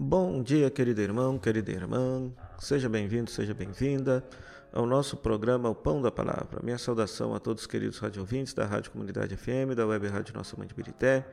Bom dia, querido irmão, querida irmã. Seja bem-vindo, seja bem-vinda ao nosso programa O Pão da Palavra. Minha saudação a todos os queridos radiovintes da Rádio Comunidade FM, da Web Rádio Nossa Mãe de Birité,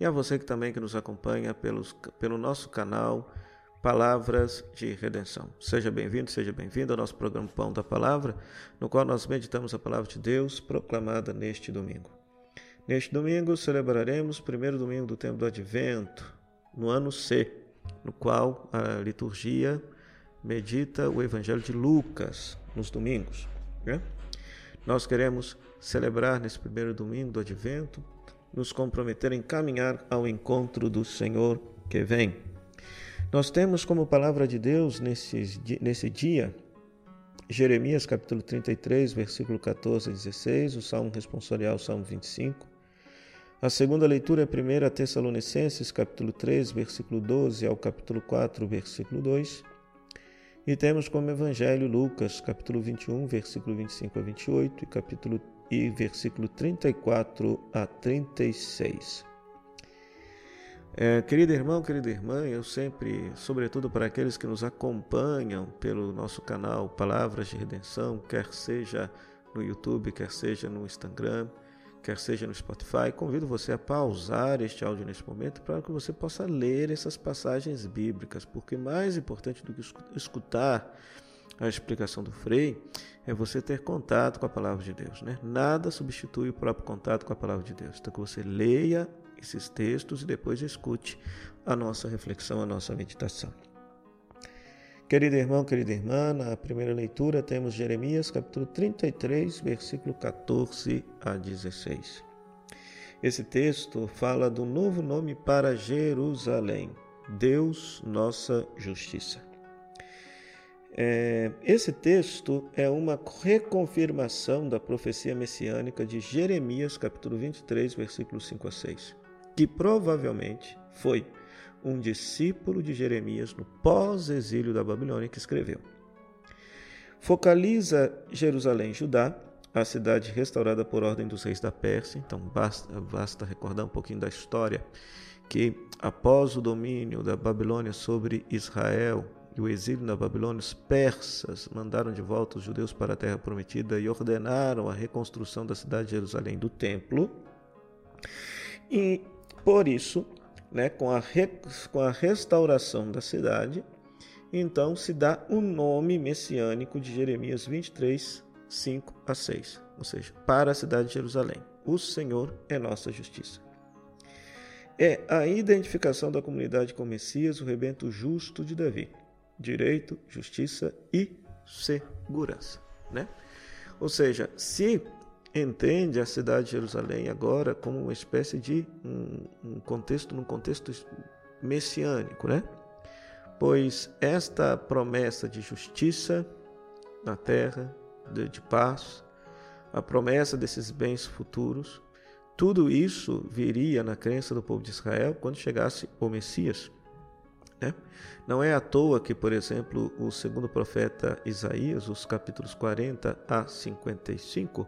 e a você que também que nos acompanha pelos, pelo nosso canal Palavras de Redenção. Seja bem-vindo, seja bem-vindo ao nosso programa Pão da Palavra, no qual nós meditamos a palavra de Deus proclamada neste domingo. Neste domingo celebraremos o primeiro domingo do tempo do Advento, no ano C, no qual a liturgia medita o Evangelho de Lucas nos domingos. Né? Nós queremos celebrar nesse primeiro domingo do Advento, nos comprometer em caminhar ao encontro do Senhor que vem. Nós temos como palavra de Deus nesse, nesse dia Jeremias capítulo 33, versículo 14 a 16, o Salmo responsorial, Salmo 25. A segunda leitura é 1 Tessalonicenses capítulo 3, versículo 12 ao capítulo 4, versículo 2. E temos como evangelho Lucas capítulo 21, versículo 25 a 28 e capítulo e versículo 34 a 36. É, querido irmão, querida irmã, eu sempre, sobretudo para aqueles que nos acompanham pelo nosso canal Palavras de Redenção, quer seja no YouTube, quer seja no Instagram, quer seja no Spotify, convido você a pausar este áudio neste momento para que você possa ler essas passagens bíblicas, porque mais importante do que escutar a explicação do Frei é você ter contato com a palavra de Deus. Né? Nada substitui o próprio contato com a palavra de Deus. Então, que você leia esses textos e depois escute a nossa reflexão, a nossa meditação. Querido irmão, querida irmã, na primeira leitura temos Jeremias capítulo 33, versículo 14 a 16. Esse texto fala do novo nome para Jerusalém, Deus nossa justiça. É, esse texto é uma reconfirmação da profecia messiânica de Jeremias, capítulo 23, versículos 5 a 6 que provavelmente foi um discípulo de Jeremias no pós-exílio da Babilônia que escreveu. Focaliza Jerusalém, Judá, a cidade restaurada por ordem dos reis da Pérsia. Então basta, basta recordar um pouquinho da história que após o domínio da Babilônia sobre Israel e o exílio na Babilônia, os persas mandaram de volta os judeus para a terra prometida e ordenaram a reconstrução da cidade de Jerusalém do templo. E por isso, né, com, a re, com a restauração da cidade, então se dá o nome messiânico de Jeremias 23, 5 a 6, ou seja, para a cidade de Jerusalém. O Senhor é nossa justiça. É a identificação da comunidade com Messias, o rebento justo de Davi. Direito, justiça e segurança. Né? Ou seja, se entende a cidade de Jerusalém agora como uma espécie de um, um contexto, num contexto messiânico, né? Pois esta promessa de justiça na terra, de, de paz, a promessa desses bens futuros, tudo isso viria na crença do povo de Israel quando chegasse o Messias. Né? Não é à toa que, por exemplo, o segundo profeta Isaías, os capítulos 40 a 55,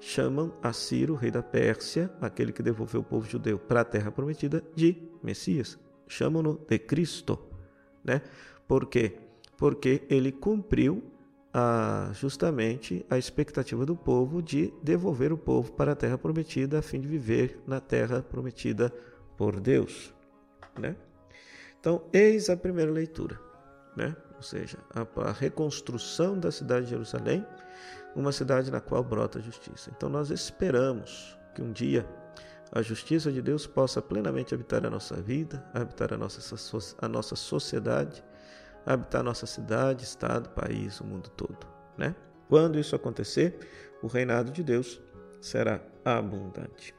chamam a Ciro, rei da Pérsia, aquele que devolveu o povo judeu para a terra prometida, de Messias. Chamam-no de Cristo. Né? Por quê? Porque ele cumpriu a, justamente a expectativa do povo de devolver o povo para a terra prometida a fim de viver na terra prometida por Deus. Né? Então, eis a primeira leitura. Né? Ou seja, a, a reconstrução da cidade de Jerusalém uma cidade na qual brota a justiça. Então nós esperamos que um dia a justiça de Deus possa plenamente habitar a nossa vida, habitar a nossa, a nossa sociedade, habitar a nossa cidade, estado, país, o mundo todo. Né? Quando isso acontecer, o reinado de Deus será abundante.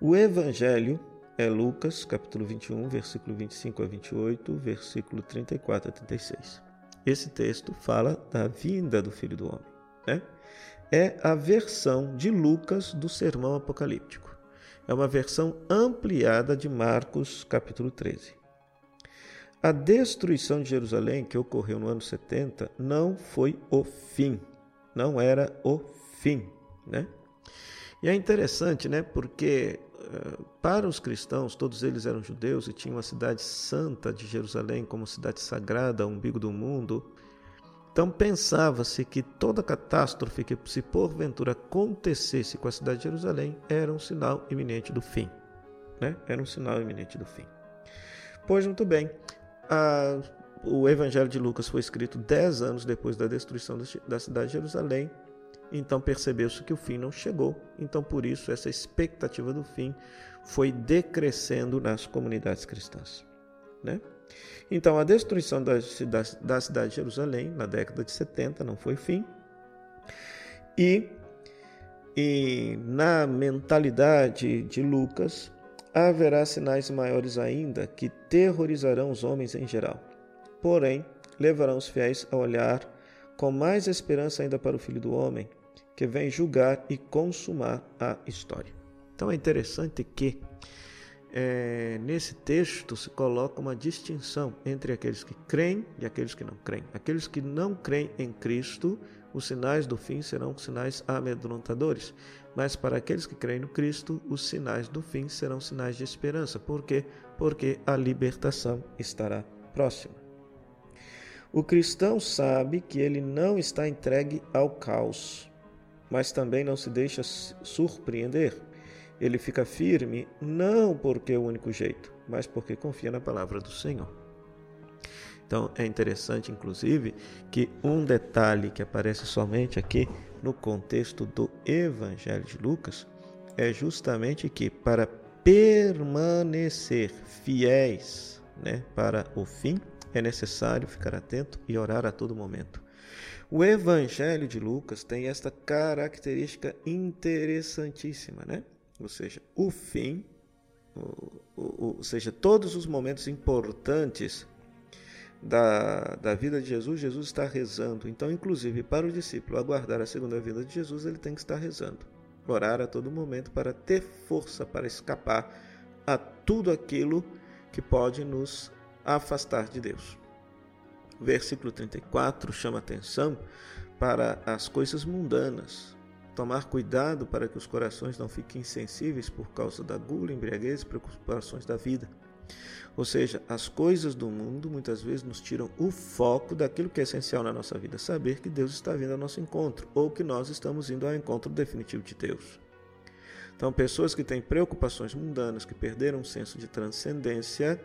O Evangelho é Lucas, capítulo 21, versículo 25 a 28, versículo 34 a 36. Esse texto fala da vinda do Filho do Homem né? é a versão de Lucas do Sermão Apocalíptico. É uma versão ampliada de Marcos, capítulo 13. A destruição de Jerusalém, que ocorreu no ano 70, não foi o fim, não era o fim, né? E é interessante, né? Porque para os cristãos, todos eles eram judeus e tinham a cidade santa de Jerusalém como cidade sagrada, umbigo do mundo. Então pensava-se que toda catástrofe que se porventura acontecesse com a cidade de Jerusalém era um sinal iminente do fim. Né? Era um sinal iminente do fim. Pois muito bem, a, o Evangelho de Lucas foi escrito dez anos depois da destruição da cidade de Jerusalém então percebeu-se que o fim não chegou. Então, por isso, essa expectativa do fim foi decrescendo nas comunidades cristãs. Né? Então, a destruição da, da, da cidade de Jerusalém na década de 70 não foi fim. E, e na mentalidade de Lucas, haverá sinais maiores ainda que terrorizarão os homens em geral. Porém, levarão os fiéis a olhar com mais esperança ainda para o Filho do Homem, que vem julgar e consumar a história. Então é interessante que é, nesse texto se coloca uma distinção entre aqueles que creem e aqueles que não creem. Aqueles que não creem em Cristo, os sinais do fim serão sinais amedrontadores. Mas para aqueles que creem no Cristo, os sinais do fim serão sinais de esperança. Por quê? Porque a libertação estará próxima. O cristão sabe que ele não está entregue ao caos, mas também não se deixa surpreender. Ele fica firme não porque é o único jeito, mas porque confia na palavra do Senhor. Então é interessante, inclusive, que um detalhe que aparece somente aqui no contexto do Evangelho de Lucas é justamente que para permanecer fiéis né, para o fim, é necessário ficar atento e orar a todo momento. O Evangelho de Lucas tem esta característica interessantíssima, né? Ou seja, o fim, ou, ou, ou seja, todos os momentos importantes da, da vida de Jesus, Jesus está rezando. Então, inclusive, para o discípulo aguardar a segunda vinda de Jesus, ele tem que estar rezando. Orar a todo momento para ter força para escapar a tudo aquilo que pode nos afastar de Deus. Versículo 34 chama atenção para as coisas mundanas. Tomar cuidado para que os corações não fiquem insensíveis por causa da gula, embriaguez e preocupações da vida. Ou seja, as coisas do mundo muitas vezes nos tiram o foco daquilo que é essencial na nossa vida, saber que Deus está vindo ao nosso encontro ou que nós estamos indo ao encontro definitivo de Deus. Então, pessoas que têm preocupações mundanas, que perderam o senso de transcendência,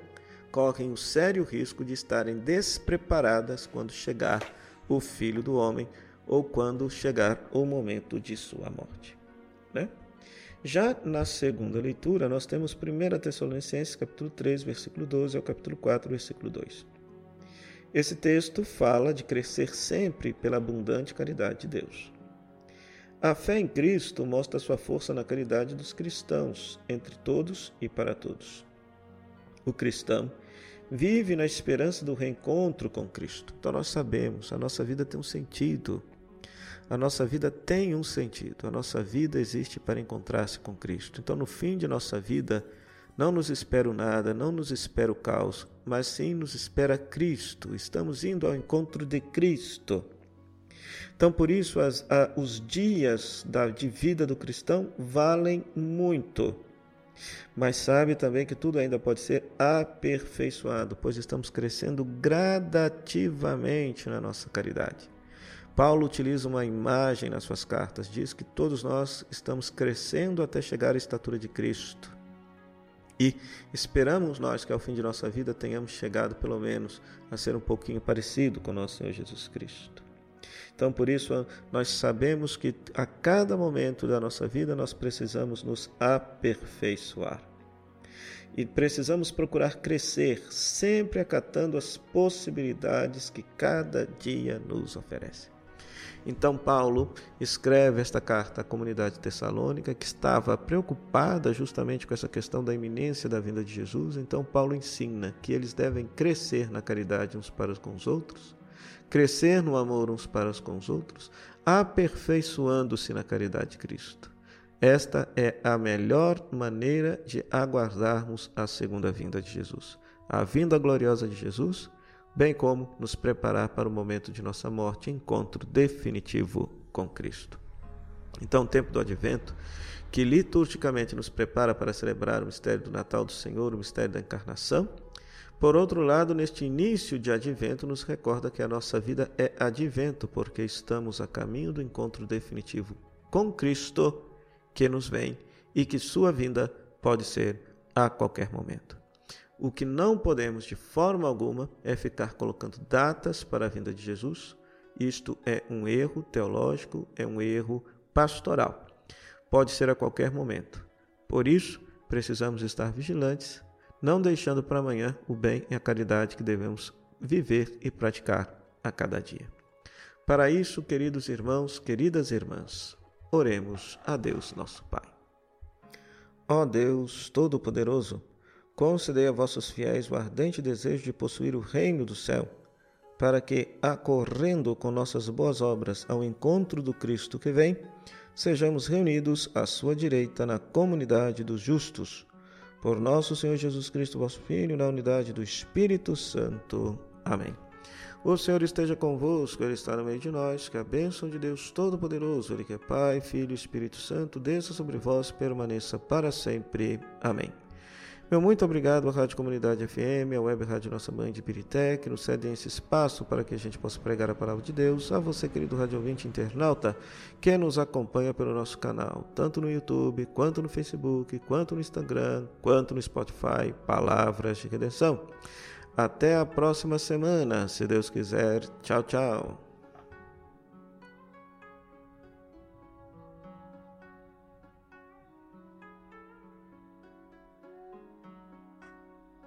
correm o sério risco de estarem despreparadas quando chegar o Filho do Homem ou quando chegar o momento de sua morte. Né? Já na segunda leitura, nós temos 1 Tessalonicenses capítulo 3, versículo 12 ao capítulo 4, versículo 2. Esse texto fala de crescer sempre pela abundante caridade de Deus. A fé em Cristo mostra sua força na caridade dos cristãos, entre todos e para todos. O cristão vive na esperança do reencontro com Cristo. Então nós sabemos, a nossa vida tem um sentido. A nossa vida tem um sentido. A nossa vida existe para encontrar-se com Cristo. Então no fim de nossa vida não nos espera nada, não nos espera o caos, mas sim nos espera Cristo. Estamos indo ao encontro de Cristo. Então, por isso, as, a, os dias da, de vida do cristão valem muito. Mas sabe também que tudo ainda pode ser aperfeiçoado, pois estamos crescendo gradativamente na nossa caridade. Paulo utiliza uma imagem nas suas cartas, diz que todos nós estamos crescendo até chegar à estatura de Cristo. E esperamos nós que ao fim de nossa vida tenhamos chegado pelo menos a ser um pouquinho parecido com nosso Senhor Jesus Cristo. Então, por isso, nós sabemos que a cada momento da nossa vida nós precisamos nos aperfeiçoar. E precisamos procurar crescer, sempre acatando as possibilidades que cada dia nos oferece. Então, Paulo escreve esta carta à comunidade tessalônica, que estava preocupada justamente com essa questão da iminência da vinda de Jesus. Então, Paulo ensina que eles devem crescer na caridade uns para com os outros, crescer no amor uns para com os outros, aperfeiçoando-se na caridade de Cristo. Esta é a melhor maneira de aguardarmos a segunda vinda de Jesus. A vinda gloriosa de Jesus, bem como nos preparar para o momento de nossa morte, encontro definitivo com Cristo. Então, o tempo do advento que liturgicamente nos prepara para celebrar o mistério do Natal do Senhor, o mistério da encarnação. Por outro lado, neste início de advento, nos recorda que a nossa vida é advento, porque estamos a caminho do encontro definitivo com Cristo que nos vem e que sua vinda pode ser a qualquer momento. O que não podemos de forma alguma é ficar colocando datas para a vinda de Jesus. Isto é um erro teológico, é um erro pastoral. Pode ser a qualquer momento. Por isso, precisamos estar vigilantes, não deixando para amanhã o bem e a caridade que devemos viver e praticar a cada dia. Para isso, queridos irmãos, queridas irmãs, oremos a Deus nosso Pai. Ó Deus Todo-Poderoso, concedei a vossos fiéis o ardente desejo de possuir o reino do céu para que, acorrendo com nossas boas obras ao encontro do Cristo que vem, sejamos reunidos à sua direita na comunidade dos justos. Por nosso Senhor Jesus Cristo, vosso Filho, na unidade do Espírito Santo. Amém. O Senhor esteja convosco, Ele está no meio de nós. Que a bênção de Deus Todo-Poderoso, Ele que é Pai, Filho e Espírito Santo, desça sobre vós e permaneça para sempre. Amém. Meu muito obrigado à Rádio Comunidade FM, à Web Rádio Nossa Mãe de Pirité, que nos cedem esse espaço para que a gente possa pregar a palavra de Deus. A você, querido rádio ouvinte internauta, que nos acompanha pelo nosso canal, tanto no YouTube, quanto no Facebook, quanto no Instagram, quanto no Spotify, Palavras de Redenção. Até a próxima semana, se Deus quiser. Tchau, tchau.